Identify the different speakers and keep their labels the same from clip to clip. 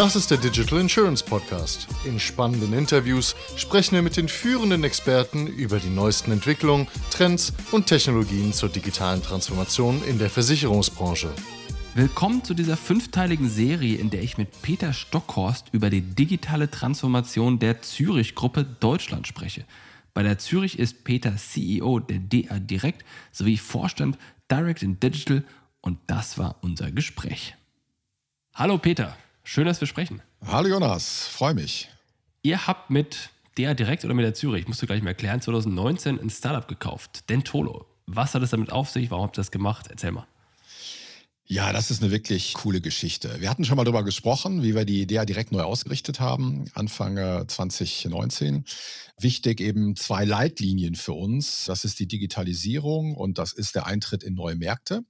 Speaker 1: Das ist der Digital Insurance Podcast. In spannenden Interviews sprechen wir mit den führenden Experten über die neuesten Entwicklungen, Trends und Technologien zur digitalen Transformation in der Versicherungsbranche.
Speaker 2: Willkommen zu dieser fünfteiligen Serie, in der ich mit Peter Stockhorst über die digitale Transformation der Zürich-Gruppe Deutschland spreche. Bei der Zürich ist Peter CEO der DA Direct sowie Vorstand Direct in Digital und das war unser Gespräch. Hallo Peter. Schön, dass wir sprechen.
Speaker 3: Hallo Jonas, freue mich.
Speaker 2: Ihr habt mit der direkt oder mit der Zürich, musst du gleich mal erklären, 2019 ein Startup gekauft, Dentolo. Was hat es damit auf sich? Warum habt ihr das gemacht? Erzähl mal.
Speaker 3: Ja, das ist eine wirklich coole Geschichte. Wir hatten schon mal darüber gesprochen, wie wir die Idee direkt neu ausgerichtet haben, Anfang 2019. Wichtig eben zwei Leitlinien für uns. Das ist die Digitalisierung und das ist der Eintritt in neue Märkte.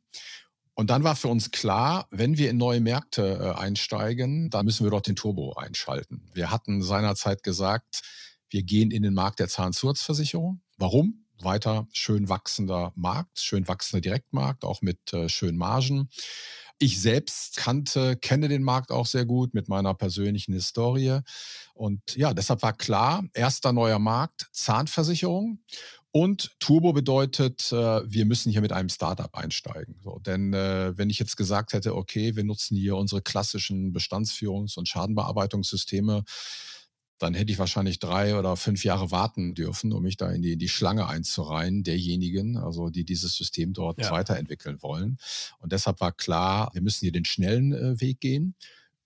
Speaker 3: Und dann war für uns klar, wenn wir in neue Märkte äh, einsteigen, dann müssen wir dort den Turbo einschalten. Wir hatten seinerzeit gesagt, wir gehen in den Markt der Zahnzusatzversicherung. Warum? Weiter schön wachsender Markt, schön wachsender Direktmarkt, auch mit äh, schönen Margen. Ich selbst kannte, kenne den Markt auch sehr gut mit meiner persönlichen Historie. Und ja, deshalb war klar, erster neuer Markt, Zahnversicherung. Und Turbo bedeutet, äh, wir müssen hier mit einem Startup einsteigen. So, denn äh, wenn ich jetzt gesagt hätte, okay, wir nutzen hier unsere klassischen Bestandsführungs- und Schadenbearbeitungssysteme, dann hätte ich wahrscheinlich drei oder fünf Jahre warten dürfen, um mich da in die, in die Schlange einzureihen, derjenigen, also die dieses System dort ja. weiterentwickeln wollen. Und deshalb war klar, wir müssen hier den schnellen äh, Weg gehen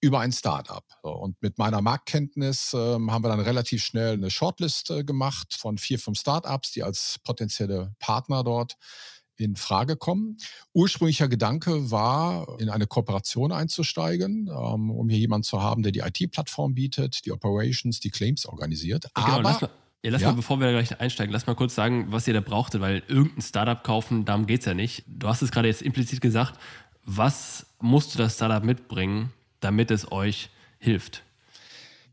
Speaker 3: über ein Startup. Und mit meiner Marktkenntnis ähm, haben wir dann relativ schnell eine Shortlist äh, gemacht von vier, fünf Startups, die als potenzielle Partner dort in Frage kommen. Ursprünglicher Gedanke war, in eine Kooperation einzusteigen, ähm, um hier jemanden zu haben, der die IT-Plattform bietet, die Operations, die Claims organisiert.
Speaker 2: Genau, Aber lass mal, ja, lass ja. mal, bevor wir da gleich einsteigen, lass mal kurz sagen, was ihr da brauchtet, weil irgendein Startup kaufen, darum geht es ja nicht. Du hast es gerade jetzt implizit gesagt. Was musste das Startup mitbringen, damit es euch hilft?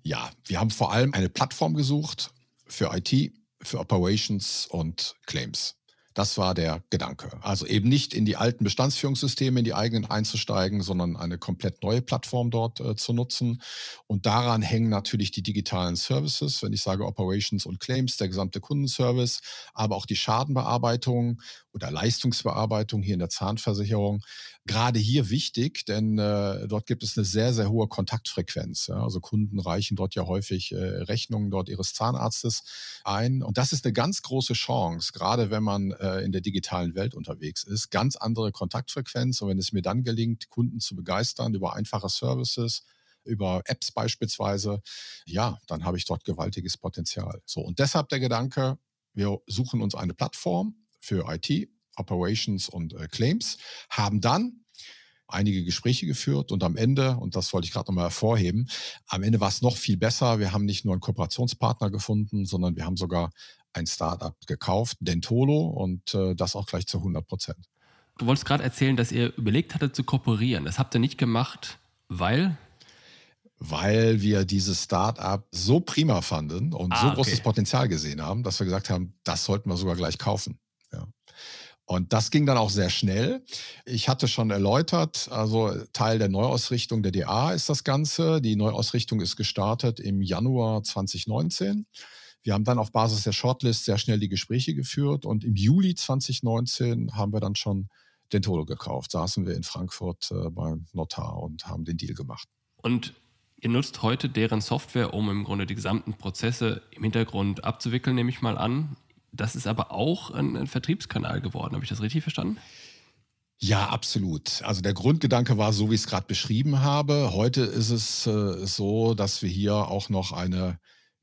Speaker 3: Ja, wir haben vor allem eine Plattform gesucht für IT, für Operations und Claims. Das war der Gedanke. Also eben nicht in die alten Bestandsführungssysteme, in die eigenen einzusteigen, sondern eine komplett neue Plattform dort äh, zu nutzen. Und daran hängen natürlich die digitalen Services, wenn ich sage Operations und Claims, der gesamte Kundenservice, aber auch die Schadenbearbeitung oder Leistungsbearbeitung hier in der Zahnversicherung. Gerade hier wichtig, denn äh, dort gibt es eine sehr, sehr hohe Kontaktfrequenz. Ja? Also Kunden reichen dort ja häufig äh, Rechnungen dort ihres Zahnarztes ein. Und das ist eine ganz große Chance, gerade wenn man äh, in der digitalen Welt unterwegs ist. Ganz andere Kontaktfrequenz. Und wenn es mir dann gelingt, Kunden zu begeistern über einfache Services, über Apps beispielsweise, ja, dann habe ich dort gewaltiges Potenzial. So, und deshalb der Gedanke, wir suchen uns eine Plattform für IT, Operations und äh, Claims, haben dann einige Gespräche geführt und am Ende, und das wollte ich gerade nochmal hervorheben, am Ende war es noch viel besser. Wir haben nicht nur einen Kooperationspartner gefunden, sondern wir haben sogar ein Startup gekauft, Dentolo, und äh, das auch gleich zu 100 Prozent.
Speaker 2: Du wolltest gerade erzählen, dass ihr überlegt hattet zu kooperieren. Das habt ihr nicht gemacht, weil?
Speaker 3: Weil wir dieses Startup so prima fanden und ah, so großes okay. Potenzial gesehen haben, dass wir gesagt haben, das sollten wir sogar gleich kaufen. Ja. Und das ging dann auch sehr schnell. Ich hatte schon erläutert, also Teil der Neuausrichtung der DA ist das Ganze. Die Neuausrichtung ist gestartet im Januar 2019. Wir haben dann auf Basis der Shortlist sehr schnell die Gespräche geführt und im Juli 2019 haben wir dann schon Dentolo gekauft. Saßen wir in Frankfurt äh, beim Notar und haben den Deal gemacht.
Speaker 2: Und ihr nutzt heute deren Software, um im Grunde die gesamten Prozesse im Hintergrund abzuwickeln, nehme ich mal an. Das ist aber auch ein, ein Vertriebskanal geworden. Habe ich das richtig verstanden?
Speaker 3: Ja, absolut. Also der Grundgedanke war so, wie ich es gerade beschrieben habe. Heute ist es äh, so, dass wir hier auch noch eine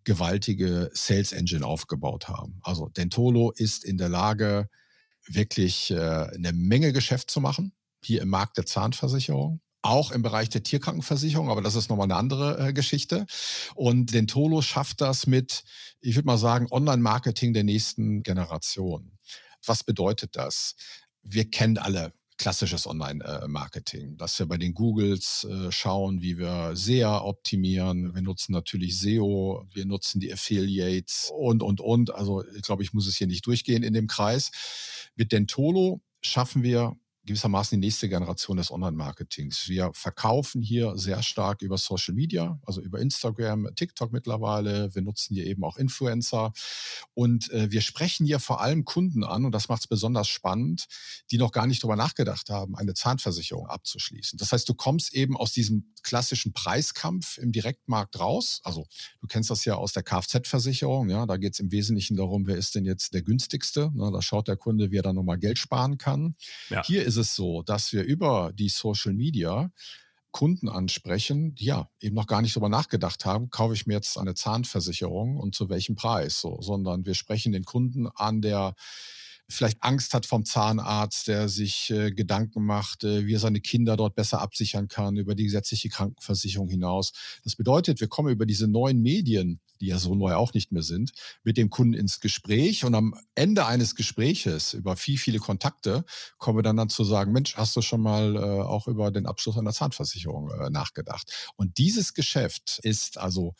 Speaker 3: gewaltige Sales Engine aufgebaut haben. Also Dentolo ist in der Lage, wirklich äh, eine Menge Geschäft zu machen, hier im Markt der Zahnversicherung. Auch im Bereich der Tierkrankenversicherung, aber das ist nochmal eine andere äh, Geschichte. Und Dentolo schafft das mit, ich würde mal sagen, Online-Marketing der nächsten Generation. Was bedeutet das? Wir kennen alle klassisches Online-Marketing, dass wir bei den Googles äh, schauen, wie wir SEA optimieren. Wir nutzen natürlich SEO, wir nutzen die Affiliates und, und, und. Also ich glaube, ich muss es hier nicht durchgehen in dem Kreis. Mit Dentolo schaffen wir gewissermaßen die nächste Generation des Online-Marketings. Wir verkaufen hier sehr stark über Social Media, also über Instagram, TikTok mittlerweile. Wir nutzen hier eben auch Influencer. Und äh, wir sprechen hier vor allem Kunden an, und das macht es besonders spannend, die noch gar nicht darüber nachgedacht haben, eine Zahnversicherung abzuschließen. Das heißt, du kommst eben aus diesem klassischen Preiskampf im Direktmarkt raus. Also du kennst das ja aus der Kfz-Versicherung. Ja, da geht es im Wesentlichen darum, wer ist denn jetzt der günstigste. Na, da schaut der Kunde, wie er dann nochmal Geld sparen kann. Ja. Hier ist es so, dass wir über die Social Media Kunden ansprechen, die ja eben noch gar nicht darüber nachgedacht haben, kaufe ich mir jetzt eine Zahnversicherung und zu welchem Preis, so, sondern wir sprechen den Kunden an, der vielleicht Angst hat vom Zahnarzt, der sich äh, Gedanken macht, äh, wie er seine Kinder dort besser absichern kann, über die gesetzliche Krankenversicherung hinaus. Das bedeutet, wir kommen über diese neuen Medien, die ja so neu auch nicht mehr sind, mit dem Kunden ins Gespräch und am Ende eines Gespräches über viel, viele Kontakte kommen wir dann, dann zu sagen, Mensch, hast du schon mal äh, auch über den Abschluss einer Zahnversicherung äh, nachgedacht? Und dieses Geschäft ist also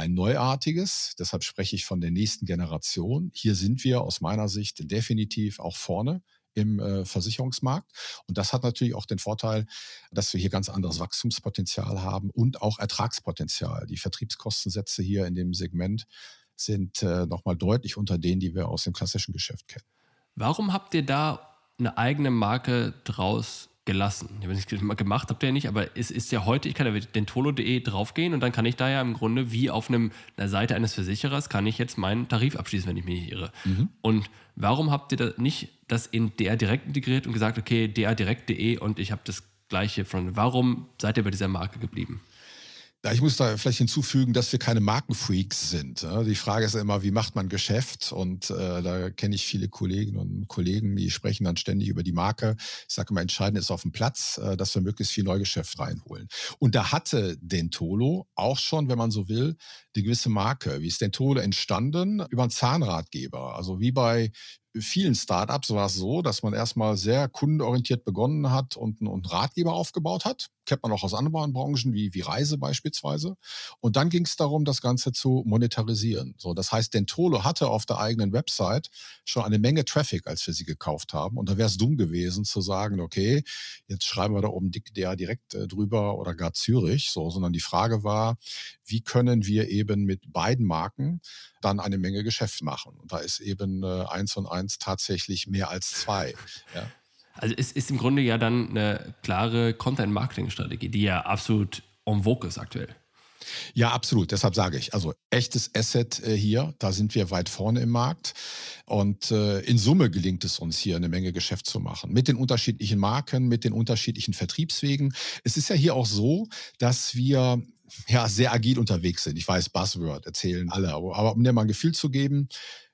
Speaker 3: ein neuartiges. Deshalb spreche ich von der nächsten Generation. Hier sind wir aus meiner Sicht definitiv auch vorne im äh, Versicherungsmarkt. Und das hat natürlich auch den Vorteil, dass wir hier ganz anderes Wachstumspotenzial haben und auch Ertragspotenzial. Die Vertriebskostensätze hier in dem Segment sind äh, nochmal deutlich unter denen, die wir aus dem klassischen Geschäft kennen.
Speaker 2: Warum habt ihr da eine eigene Marke draus gelassen. Ich habe nicht gemacht, habt ihr ja nicht, aber es ist ja heute, ich kann ja den tolo.de draufgehen und dann kann ich da ja im Grunde wie auf einem, einer Seite eines Versicherers, kann ich jetzt meinen Tarif abschließen, wenn ich mich nicht irre. Mhm. Und warum habt ihr da nicht das in DR Direkt integriert und gesagt, okay, drdirekt.de und ich habe das gleiche von, warum seid ihr bei dieser Marke geblieben?
Speaker 3: Ja, ich muss da vielleicht hinzufügen, dass wir keine Markenfreaks sind. Die Frage ist immer, wie macht man Geschäft? Und äh, da kenne ich viele Kolleginnen und Kollegen, die sprechen dann ständig über die Marke. Ich sage immer, entscheidend ist auf dem Platz, äh, dass wir möglichst viel Neugeschäft reinholen. Und da hatte Dentolo auch schon, wenn man so will, die gewisse Marke. Wie ist Dentolo entstanden? Über einen Zahnratgeber. Also wie bei vielen Startups war es so, dass man erstmal sehr kundenorientiert begonnen hat und einen Ratgeber aufgebaut hat. Kennt man auch aus anderen Branchen wie, wie Reise beispielsweise. Und dann ging es darum, das Ganze zu monetarisieren. So, das heißt, Dentolo hatte auf der eigenen Website schon eine Menge Traffic, als wir sie gekauft haben. Und da wäre es dumm gewesen zu sagen, okay, jetzt schreiben wir da oben der direkt äh, drüber oder gar Zürich. So, sondern die Frage war, wie können wir eben mit beiden Marken dann eine Menge Geschäft machen? Und da ist eben äh, eins und eins tatsächlich mehr als zwei. Ja.
Speaker 2: Also es ist im Grunde ja dann eine klare Content-Marketing-Strategie, die ja absolut en vogue ist aktuell.
Speaker 3: Ja, absolut. Deshalb sage ich, also echtes Asset äh, hier, da sind wir weit vorne im Markt. Und äh, in Summe gelingt es uns hier eine Menge Geschäft zu machen. Mit den unterschiedlichen Marken, mit den unterschiedlichen Vertriebswegen. Es ist ja hier auch so, dass wir ja sehr agil unterwegs sind. Ich weiß, Buzzword erzählen alle, aber um dir mal ein Gefühl zu geben,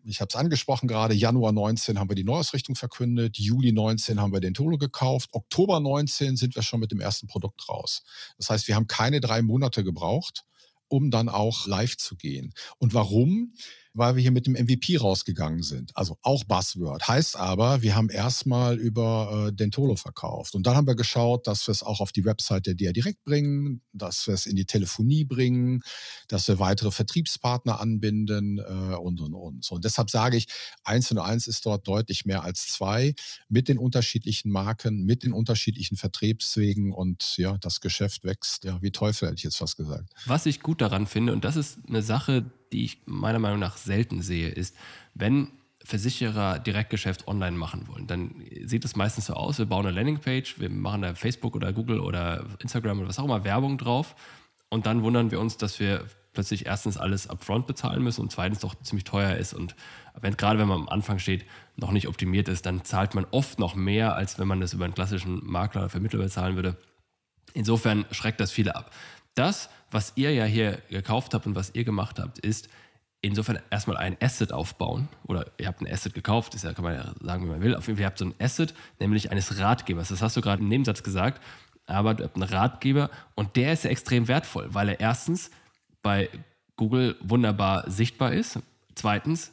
Speaker 3: ich habe es angesprochen gerade, Januar 19 haben wir die Neuausrichtung verkündet, Juli 19 haben wir den Tolo gekauft, Oktober 19 sind wir schon mit dem ersten Produkt raus. Das heißt, wir haben keine drei Monate gebraucht, um dann auch live zu gehen. Und warum? Weil wir hier mit dem MVP rausgegangen sind. Also auch Buzzword. Heißt aber, wir haben erstmal über äh, Dentolo verkauft. Und dann haben wir geschaut, dass wir es auch auf die Website der DR direkt bringen, dass wir es in die Telefonie bringen, dass wir weitere Vertriebspartner anbinden äh, und, und, und. Und deshalb sage ich, eins und eins ist dort deutlich mehr als zwei mit den unterschiedlichen Marken, mit den unterschiedlichen Vertriebswegen und ja, das Geschäft wächst, ja, wie Teufel hätte ich jetzt fast gesagt.
Speaker 2: Was ich gut daran finde, und das ist eine Sache, die ich meiner Meinung nach selten sehe, ist, wenn Versicherer Direktgeschäft online machen wollen, dann sieht es meistens so aus, wir bauen eine Landingpage, wir machen da Facebook oder Google oder Instagram oder was auch immer Werbung drauf und dann wundern wir uns, dass wir plötzlich erstens alles upfront bezahlen müssen und zweitens doch ziemlich teuer ist und wenn, gerade wenn man am Anfang steht, noch nicht optimiert ist, dann zahlt man oft noch mehr, als wenn man das über einen klassischen Makler oder Vermittler bezahlen würde. Insofern schreckt das viele ab. Das, was ihr ja hier gekauft habt und was ihr gemacht habt, ist insofern erstmal ein Asset aufbauen. Oder ihr habt ein Asset gekauft, das kann man ja sagen, wie man will. Auf jeden Fall, ihr habt so ein Asset, nämlich eines Ratgebers. Das hast du gerade im Nebensatz gesagt. Aber du habt einen Ratgeber und der ist ja extrem wertvoll, weil er erstens bei Google wunderbar sichtbar ist. Zweitens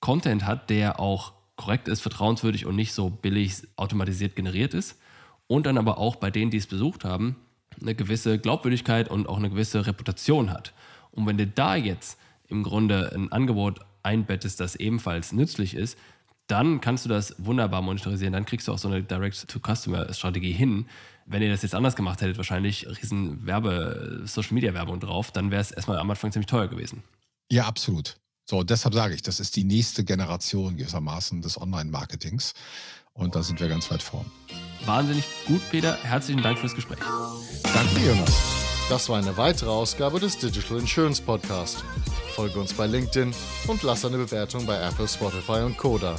Speaker 2: Content hat, der auch korrekt ist, vertrauenswürdig und nicht so billig automatisiert generiert ist. Und dann aber auch bei denen, die es besucht haben, eine gewisse Glaubwürdigkeit und auch eine gewisse Reputation hat. Und wenn du da jetzt im Grunde ein Angebot einbettest, das ebenfalls nützlich ist, dann kannst du das wunderbar monetarisieren. Dann kriegst du auch so eine Direct-to-Customer-Strategie hin. Wenn ihr das jetzt anders gemacht hättet, wahrscheinlich riesen Werbe, Social-Media-Werbung drauf, dann wäre es erstmal am Anfang ziemlich teuer gewesen.
Speaker 3: Ja, absolut. So, deshalb sage ich, das ist die nächste Generation gewissermaßen des Online-Marketings. Und da sind wir ganz weit vorn.
Speaker 2: Wahnsinnig gut, Peter. Herzlichen Dank fürs Gespräch.
Speaker 3: Danke, Jonas.
Speaker 1: Das war eine weitere Ausgabe des Digital Insurance Podcast. Folge uns bei LinkedIn und lass eine Bewertung bei Apple, Spotify und Koda.